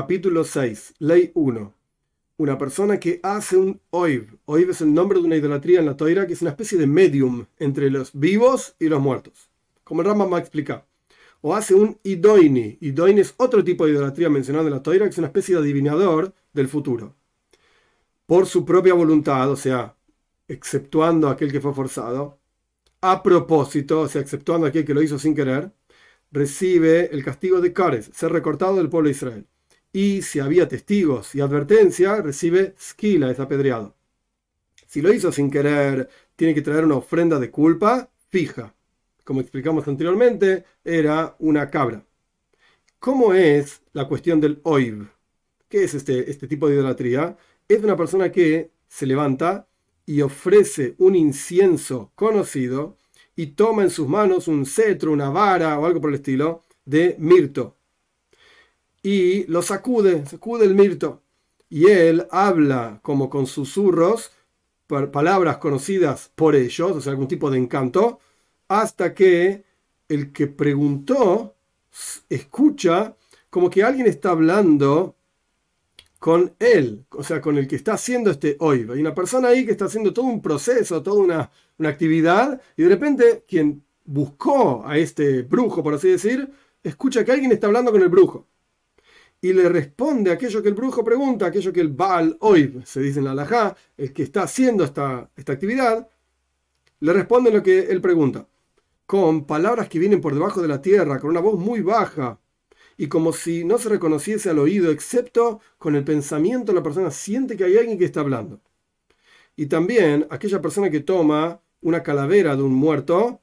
Capítulo 6, Ley 1. Una persona que hace un oiv. Oiv es el nombre de una idolatría en la toira que es una especie de medium entre los vivos y los muertos. Como el Rambam va. O hace un idoini. Idoini es otro tipo de idolatría mencionado en la toira que es una especie de adivinador del futuro. Por su propia voluntad, o sea, exceptuando aquel que fue forzado, a propósito, o sea, exceptuando aquel que lo hizo sin querer, recibe el castigo de Kares, ser recortado del pueblo de Israel y si había testigos y advertencia, recibe skila, es apedreado. Si lo hizo sin querer, tiene que traer una ofrenda de culpa fija. Como explicamos anteriormente, era una cabra. ¿Cómo es la cuestión del oiv? ¿Qué es este, este tipo de idolatría? Es una persona que se levanta y ofrece un incienso conocido y toma en sus manos un cetro, una vara o algo por el estilo de mirto y lo sacude, sacude el mirto. Y él habla como con susurros, palabras conocidas por ellos, o sea, algún tipo de encanto, hasta que el que preguntó escucha como que alguien está hablando con él, o sea, con el que está haciendo este hoy. Hay una persona ahí que está haciendo todo un proceso, toda una, una actividad, y de repente quien buscó a este brujo, por así decir, escucha que alguien está hablando con el brujo y le responde aquello que el brujo pregunta, aquello que el Baal hoy se dice en la halajá, el que está haciendo esta, esta actividad, le responde lo que él pregunta, con palabras que vienen por debajo de la tierra, con una voz muy baja, y como si no se reconociese al oído, excepto con el pensamiento la persona siente que hay alguien que está hablando. Y también aquella persona que toma una calavera de un muerto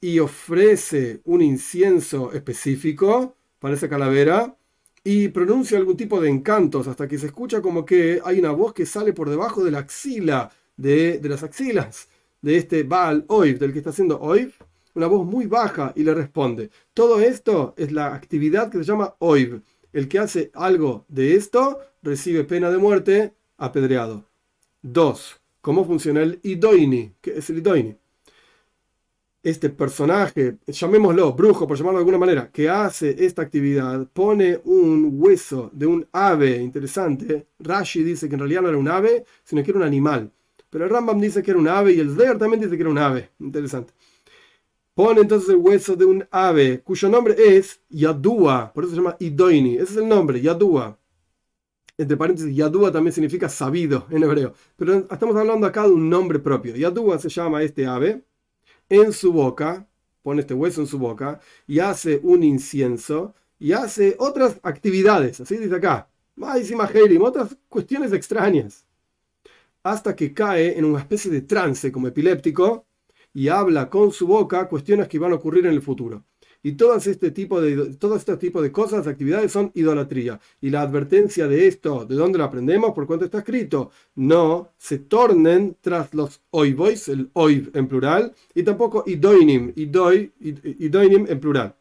y ofrece un incienso específico para esa calavera, y pronuncia algún tipo de encantos hasta que se escucha como que hay una voz que sale por debajo de la axila, de, las axilas de este Baal Oiv, del que está haciendo Oiv, una voz muy baja y le responde. Todo esto es la actividad que se llama Oiv. El que hace algo de esto recibe pena de muerte apedreado. 2. ¿Cómo funciona el Idoini? ¿Qué es el Idoini? Este personaje, llamémoslo brujo por llamarlo de alguna manera, que hace esta actividad, pone un hueso de un ave interesante. Rashi dice que en realidad no era un ave, sino que era un animal. Pero el Rambam dice que era un ave y el Zder también dice que era un ave. Interesante. Pone entonces el hueso de un ave cuyo nombre es Yadua, por eso se llama Idoini. Ese es el nombre, Yadua. Entre paréntesis, Yadua también significa sabido en hebreo. Pero estamos hablando acá de un nombre propio. Yadua se llama este ave en su boca, pone este hueso en su boca y hace un incienso y hace otras actividades, así dice acá, otras cuestiones extrañas, hasta que cae en una especie de trance como epiléptico y habla con su boca cuestiones que van a ocurrir en el futuro. Y todo este tipo de, todo este de cosas, actividades son idolatría. Y la advertencia de esto, ¿de dónde lo aprendemos? Por cuánto está escrito. No se tornen tras los oivois, el oiv en plural, y tampoco idoinim, idoi, idoinim en plural.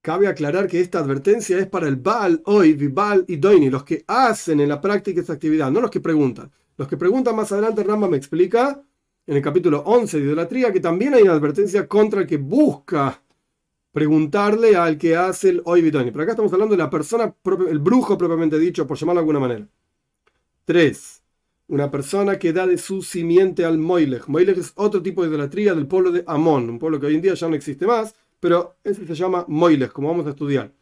Cabe aclarar que esta advertencia es para el Baal Oiv y Baal Idoini, los que hacen en la práctica esta actividad, no los que preguntan. Los que preguntan más adelante, Rama me explica en el capítulo 11 de idolatría que también hay una advertencia contra el que busca preguntarle al que hace el oibitoni. Pero acá estamos hablando de la persona, el brujo propiamente dicho, por llamarlo de alguna manera. 3. Una persona que da de su simiente al Moilech. Moilech es otro tipo de idolatría del pueblo de Amón, un pueblo que hoy en día ya no existe más, pero ese se llama Moilech, como vamos a estudiar.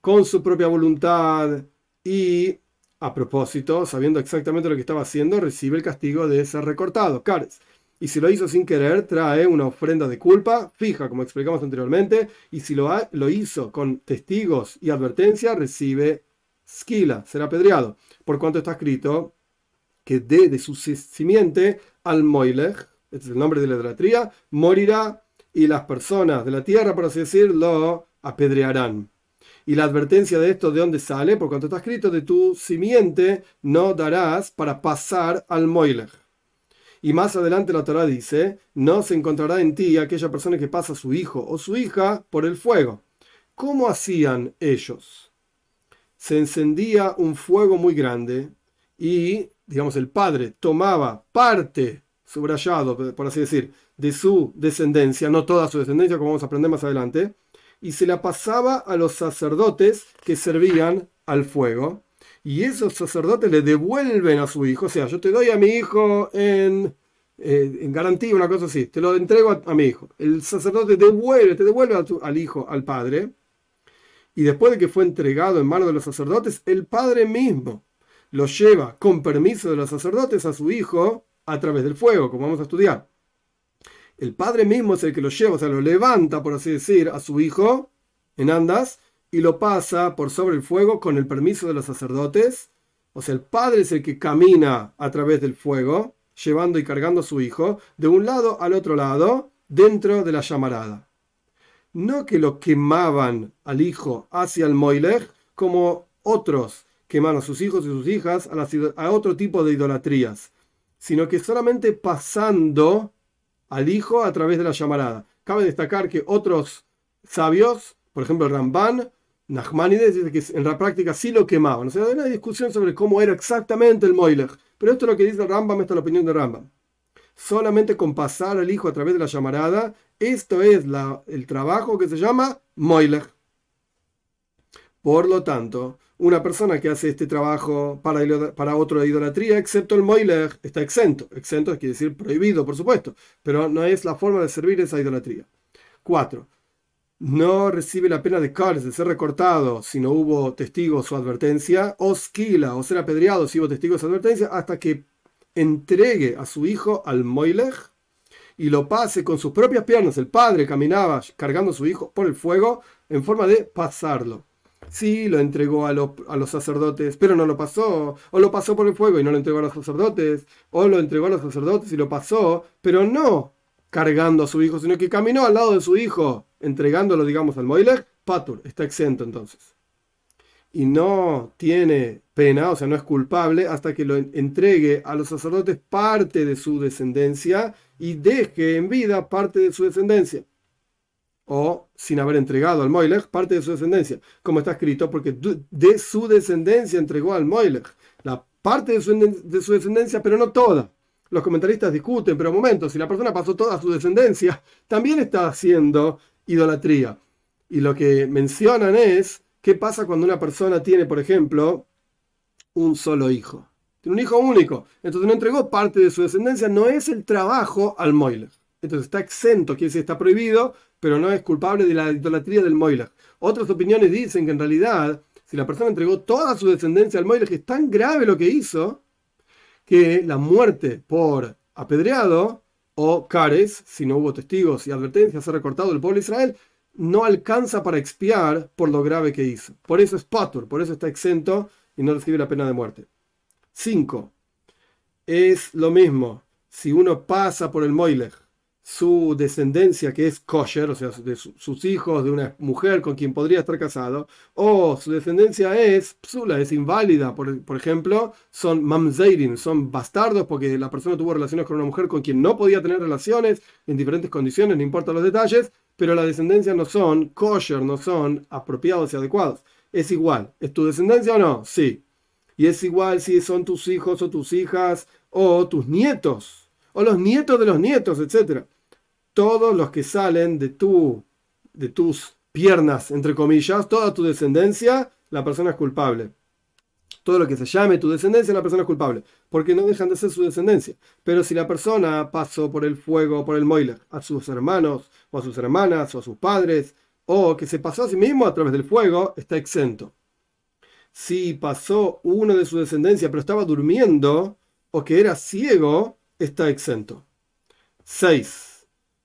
Con su propia voluntad y a propósito, sabiendo exactamente lo que estaba haciendo, recibe el castigo de ser recortado. Cares y si lo hizo sin querer, trae una ofrenda de culpa fija, como explicamos anteriormente, y si lo, lo hizo con testigos y advertencia, recibe skila, será apedreado, por cuanto está escrito que de su simiente al Moilech, este es el nombre de la idolatría, morirá y las personas de la tierra, por así decirlo, lo apedrearán. Y la advertencia de esto, ¿de dónde sale? Por cuanto está escrito, de tu simiente no darás para pasar al Moilech. Y más adelante la Torah dice, no se encontrará en ti aquella persona que pasa su hijo o su hija por el fuego. ¿Cómo hacían ellos? Se encendía un fuego muy grande y, digamos, el padre tomaba parte, subrayado, por así decir, de su descendencia, no toda su descendencia, como vamos a aprender más adelante, y se la pasaba a los sacerdotes que servían al fuego y esos sacerdotes le devuelven a su hijo, o sea, yo te doy a mi hijo en, eh, en garantía, una cosa así, te lo entrego a, mi hijo. El sacerdote devuelve, te devuelve al hijo, al padre, y después de que fue entregado en manos de los sacerdotes, el padre mismo lo lleva con permiso de los sacerdotes a su hijo a través del fuego, como vamos a estudiar. El padre mismo es el que lo lleva, o sea, lo levanta, por así decir, a su hijo en andas y lo pasa por sobre el fuego con el permiso de los sacerdotes. O sea, el padre es el que camina a través del fuego, llevando y cargando a su hijo de un lado al otro lado, dentro de la llamarada. No que lo quemaban al hijo hacia el Moilech, como otros queman a sus hijos y sus hijas a, a otro tipo de idolatrías, sino que solamente pasando al hijo a través de la llamarada. Cabe destacar que otros sabios, por ejemplo Ramban, Nachmanides dice que en la práctica sí lo quemaban. O sea, hay una discusión sobre cómo era exactamente el Moilech. Pero esto es lo que dice Rambam, esta es la opinión de Rambam. Solamente con pasar al hijo a través de la llamarada, esto es la, el trabajo que se llama Moilech. Por lo tanto, una persona que hace este trabajo para, para otro de idolatría, excepto el Moilech, está exento. Exento quiere decir prohibido, por supuesto, pero no es la forma de servir esa idolatría. 4 no recibe la pena de cárcel, de ser recortado si no hubo testigos o advertencia, o esquila o ser apedreado si hubo testigos o advertencia, hasta que entregue a su hijo al Moilech y lo pase con sus propias piernas. El padre caminaba cargando a su hijo por el fuego en forma de pasarlo. Sí, lo entregó a, a, los sacerdotes, pero no lo pasó. O lo pasó por el fuego y no lo entregó a los sacerdotes. O lo entregó a los sacerdotes y lo pasó, pero no cargando a su hijo, sino que caminó al lado de su hijo, entregándolo, digamos, al Moiler, Patur, está exento entonces. Y no tiene pena, o sea, no es culpable hasta que lo entregue a los sacerdotes parte de su descendencia y deje en vida parte de su descendencia. O sin haber entregado al Moiler parte de su descendencia, como está escrito, porque de su descendencia entregó al Moiler la parte de su, de su descendencia, pero no toda los comentaristas discuten, pero un momento, si la persona pasó toda su descendencia, también está haciendo idolatría. Y lo que mencionan es, ¿qué pasa cuando una persona tiene, por ejemplo, un solo hijo? Tiene un hijo único, entonces no entregó parte de su descendencia, no es el trabajo al Moiler. Entonces está exento, quiere decir está prohibido, pero no es culpable de la idolatría del Moiler. Otras opiniones dicen que en realidad, si la persona entregó toda su descendencia al Moiler, que es tan grave lo que hizo, que la muerte por apedreado o cares, si no hubo testigos y advertencias, ha recortado el pueblo de Israel, no alcanza para expiar por lo grave que hizo. Por eso es patur, por eso está exento y no recibe la pena de muerte. 5. Es lo mismo si uno pasa por el Moilech su descendencia que es kosher, o sea, de sus hijos, de una mujer con quien podría estar casado, o su descendencia es psula, es inválida, por, ejemplo, son mamzeirin, son bastardos porque la persona tuvo relaciones con una mujer con quien no podía tener relaciones en diferentes condiciones, no importa los detalles, pero la descendencia no son kosher, no son apropiados y adecuados. Es igual, ¿es tu descendencia o no? Sí. Y es igual si son tus hijos o tus hijas o tus nietos o los nietos de los nietos, etc. Todos los que salen de, tu, de tus piernas, entre comillas, toda tu descendencia, la persona es culpable. Todo lo que se llame tu descendencia, la persona es culpable, porque no dejan de ser su descendencia. Pero si la persona pasó por el fuego, por el moiler, a sus hermanos, o a sus hermanas, o a sus padres, o que se pasó a sí mismo a través del fuego, está exento. Si pasó uno de su descendencia, pero estaba durmiendo, o que era ciego, está exento. 6.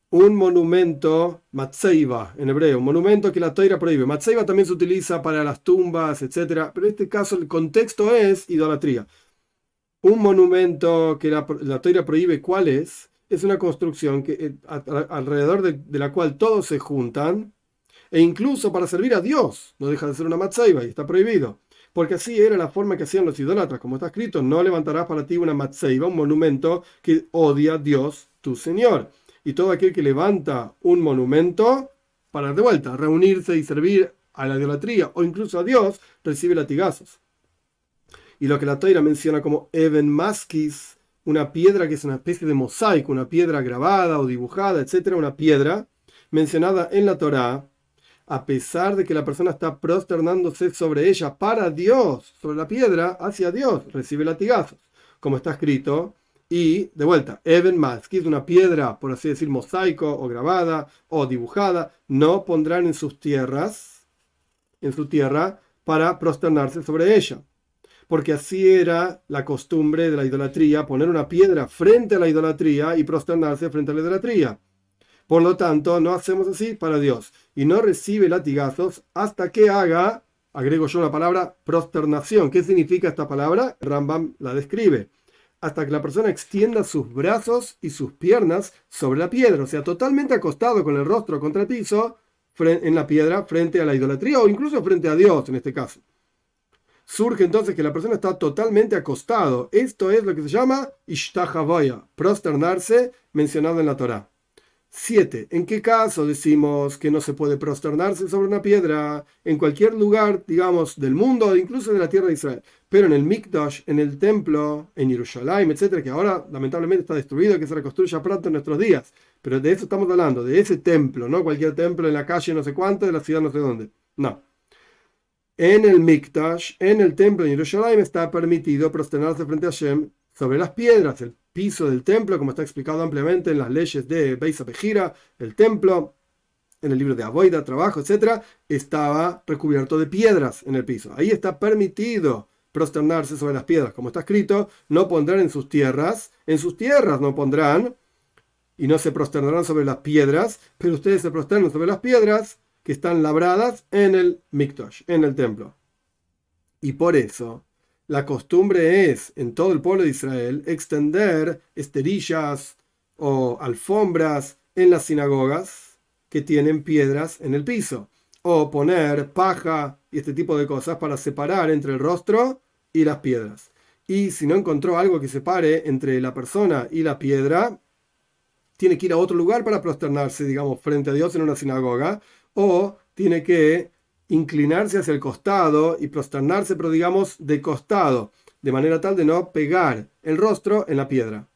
Un monumento, matzeiva en hebreo, un monumento que la toira prohíbe. Matzeiva también se utiliza para las tumbas, etc. Pero en este caso el contexto es idolatría. Un monumento que la, la prohíbe, ¿cuál es? Es una construcción que, eh, alrededor de, la cual todos se juntan, e incluso para servir a Dios, no deja de ser una matzeiva y está prohibido porque así era la forma que hacían los idólatras, como está escrito, no levantarás para ti una matzeiva, un monumento que odia a Dios, tu Señor. Y todo aquel que levanta un monumento, para de vuelta, reunirse y servir a la idolatría o incluso a Dios, recibe latigazos. Y lo que la toira menciona como Even Maskis, una piedra que es una especie de mosaico, una piedra grabada o dibujada, etcétera, una piedra mencionada en la Torá, a pesar de que la persona está prosternándose sobre ella para Dios, sobre la piedra, hacia Dios, recibe latigazos, como está escrito. Y de vuelta, que es una piedra, por así decir, mosaico o grabada o dibujada, no pondrán en sus tierras, en su tierra, para prosternarse sobre ella. Porque así era la costumbre de la idolatría, poner una piedra frente a la idolatría y prosternarse frente a la idolatría. Por lo tanto, no hacemos así para Dios. Y no recibe latigazos hasta que haga, agrego yo una palabra, prosternación. ¿Qué significa esta palabra? Rambam la describe. Hasta que la persona extienda sus brazos y sus piernas sobre la piedra, o sea, totalmente acostado con el rostro contra el piso en la piedra frente a la idolatría o incluso frente a Dios en este caso. Surge entonces que la persona está totalmente acostado. Esto es lo que se llama Ishtahavaya, prosternarse mencionado en la Torah. 7. ¿En qué caso decimos que no se puede prosternarse sobre una piedra en cualquier lugar, digamos, del mundo, incluso de la tierra de Israel? Pero en el Mikdash, en el templo, en Jerusalén, etcétera, que ahora lamentablemente está destruido, que se reconstruya pronto en nuestros días. Pero de eso estamos hablando, de ese templo, no cualquier templo en la calle no sé cuánto, de la ciudad no sé dónde. No. En el Mikdash, en el templo en Jerusalén, está permitido prosternarse frente a Hashem sobre las piedras, el piso del templo, como está explicado ampliamente en las leyes de Beis Pejira, el templo, en el libro de Aboida, trabajo, etc., estaba recubierto de piedras en el piso. Ahí está permitido prosternarse sobre las piedras, como está escrito, no pondrán en sus tierras, en sus tierras no pondrán, y no se prosternarán sobre las piedras, pero ustedes se prosternan sobre las piedras que están labradas en el Mikdash, en el templo. Y por eso la costumbre es en todo el pueblo de Israel extender esterillas o alfombras en las sinagogas que tienen piedras en el piso o poner paja y este tipo de cosas para separar entre el rostro y las piedras. Y si no encontró algo que separe entre la persona y la piedra, tiene que ir a otro lugar para prosternarse, digamos, frente a Dios en una sinagoga, o tiene que inclinarse hacia el costado y prosternarse, pero digamos de costado, de manera tal de no pegar el rostro en la piedra.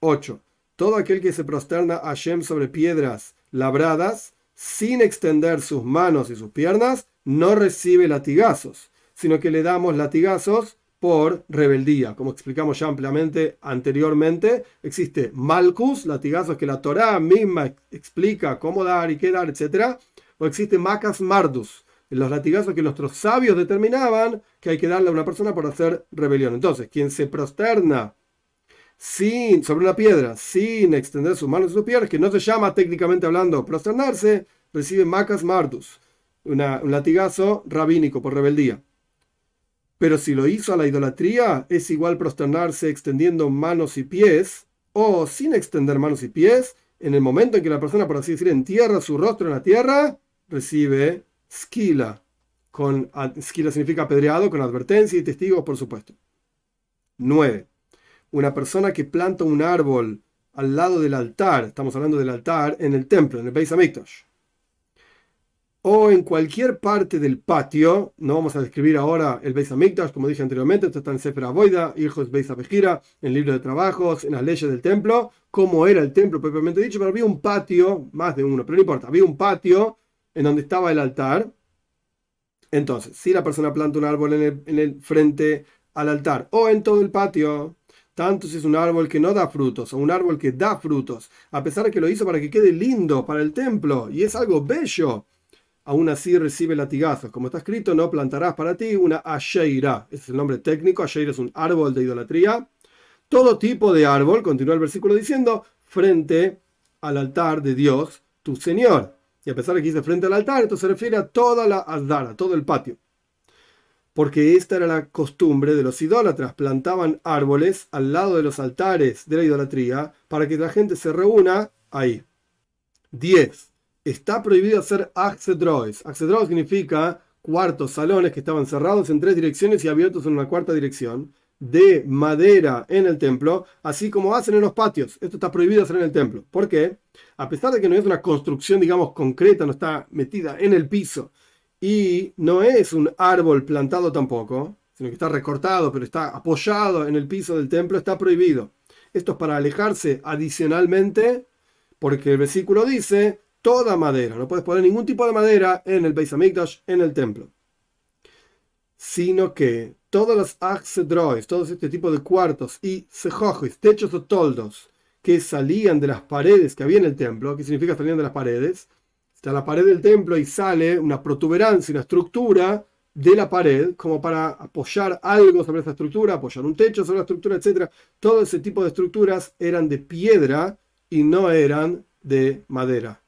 8. Todo aquel que se prosterna a Shem sobre piedras labradas, sin extender sus manos y sus piernas, no recibe latigazos, sino que le damos latigazos por rebeldía. Como explicamos ya ampliamente anteriormente, existe malcus, latigazos que la Torá misma explica cómo dar y qué dar, etc. O existe macas mardus, los latigazos que nuestros sabios determinaban que hay que darle a una persona por hacer rebelión. Entonces, quien se prosterna sin, sobre una piedra sin extender sus manos y sus piernas, que no se llama técnicamente hablando prosternarse, recibe macas mardus, un latigazo rabínico por rebeldía. Pero si lo hizo a la idolatría, es igual prosternarse extendiendo manos y pies, o sin extender manos y pies, en el momento en que la persona, por así decir, entierra su rostro en la tierra, recibe skila. Con, skila significa apedreado, con advertencia y testigos, por supuesto. 9. Una persona que planta un árbol al lado del altar, estamos hablando del altar en el templo, en el Beis Hamikdash, o en cualquier parte del patio, no vamos a describir ahora el Beis Hamikdash, como dije anteriormente, esto está en Sefer Aboida, hijos Beis Abejira, en el libro de trabajos, en las leyes del templo, cómo era el templo propiamente dicho, pero había un patio, más de uno, pero no importa, había un patio en donde estaba el altar. Entonces, si la persona planta un árbol en el, frente al altar o en todo el patio, tanto si es un árbol que no da frutos o un árbol que da frutos, a pesar de que lo hizo para que quede lindo para el templo y es algo bello, aún así recibe latigazos. Como está escrito, no plantarás para ti una asheira. Ese es el nombre técnico. Asheira es un árbol de idolatría. Todo tipo de árbol, continúa el versículo diciendo, frente al altar de Dios, tu Señor. Y a pesar de que dice frente al altar, esto se refiere a toda la a todo el patio. Porque esta era la costumbre de los idólatras. Plantaban árboles al lado de los altares de la idolatría para que la gente se reúna ahí. 10. Está prohibido hacer axedroes. Axedroes significa cuartos, salones que estaban cerrados en tres direcciones y abiertos en una cuarta dirección de madera en el templo, así como hacen en los patios. Esto está prohibido hacer en el templo. ¿Por qué? A pesar de que no es una construcción, digamos, concreta, no está metida en el piso y no es un árbol plantado tampoco, sino que está recortado, pero está apoyado en el piso del templo, está prohibido. Esto es para alejarse adicionalmente, porque el versículo dice, toda madera. No puedes poner ningún tipo de madera en el Beis en el templo. Sino que todos los axedrois, todos este tipo de cuartos y sejojos, techos o toldos que salían de las paredes que había en el templo, ¿qué significa salían de las paredes? Está la pared del templo y sale una protuberancia, una estructura de la pared, como para apoyar algo sobre esa estructura, apoyar un techo sobre la estructura, etc. Todo ese tipo de estructuras eran de piedra y no eran de madera.